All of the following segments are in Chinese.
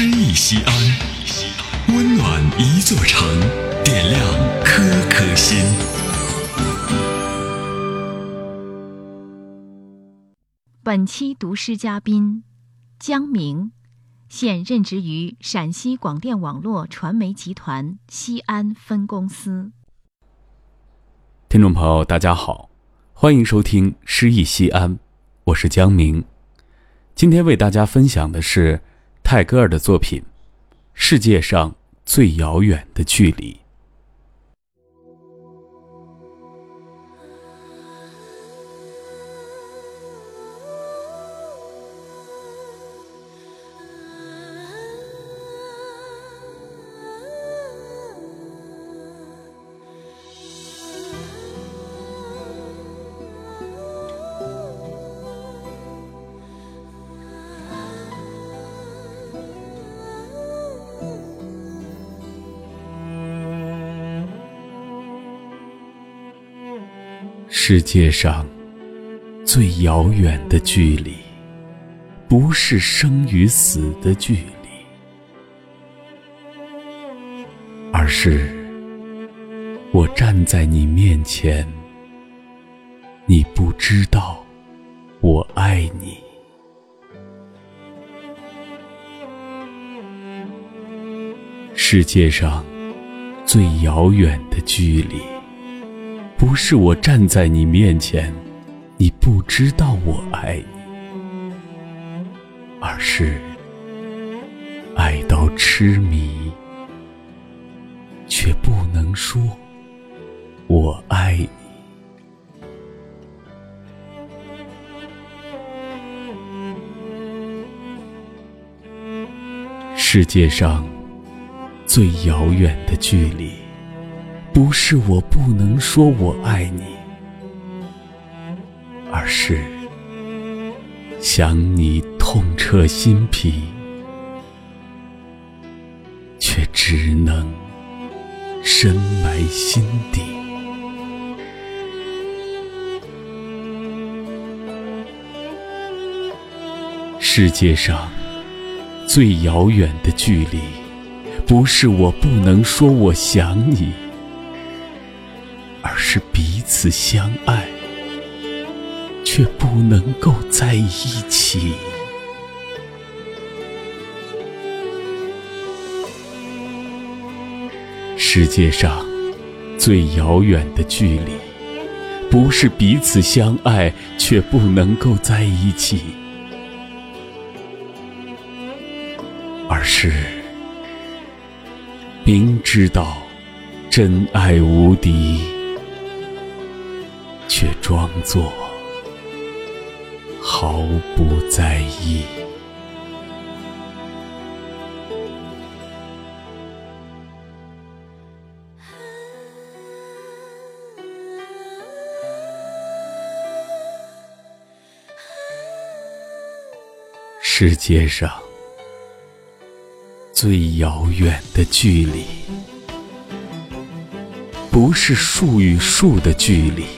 诗意西安，温暖一座城，点亮颗颗心。本期读诗嘉宾江明，现任职于陕西广电网络传媒集团西安分公司。听众朋友，大家好，欢迎收听《诗意西安》，我是江明。今天为大家分享的是泰戈尔的作品《世界上最遥远的距离》。世界上最遥远的距离，不是生与死的距离，而是我站在你面前，你不知道我爱你。世界上最遥远的距离。不是我站在你面前，你不知道我爱你，而是爱到痴迷，却不能说我爱你。世界上最遥远的距离。不是我不能说我爱你，而是想你痛彻心脾，却只能深埋心底。世界上最遥远的距离，不是我不能说我想你。而是彼此相爱，却不能够在一起。世界上最遥远的距离，不是彼此相爱却不能够在一起，而是明知道真爱无敌。却装作毫不在意。世界上最遥远的距离，不是树与树的距离。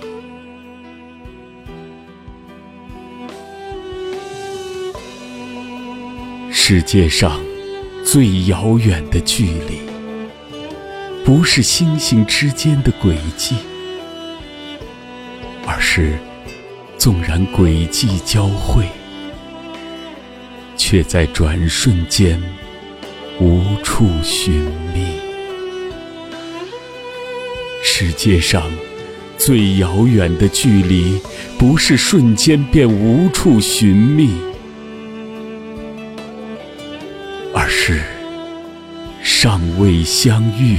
世界上最遥远的距离，不是星星之间的轨迹，而是纵然轨迹交汇，却在转瞬间无处寻觅。世界上最遥远的距离，不是瞬间便无处寻觅。是尚未相遇，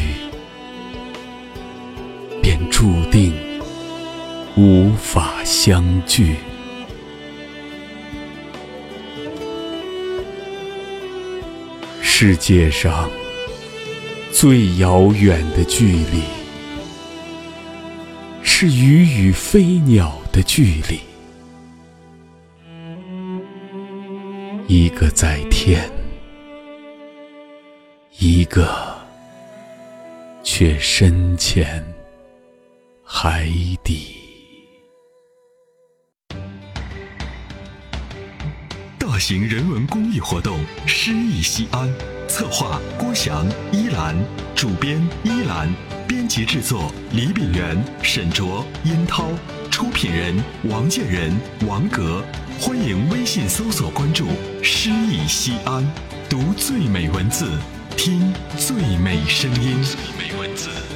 便注定无法相聚。世界上最遥远的距离，是鱼与飞鸟的距离。一个在天，一个却深潜海底。大型人文公益活动《诗意西安》，策划郭翔、依兰，主编依兰，编辑制作李炳元、沈卓、殷涛，出品人王建仁、王格。欢迎微信搜索关注“诗意西安”，读最美文字，听最美声音。最美文字。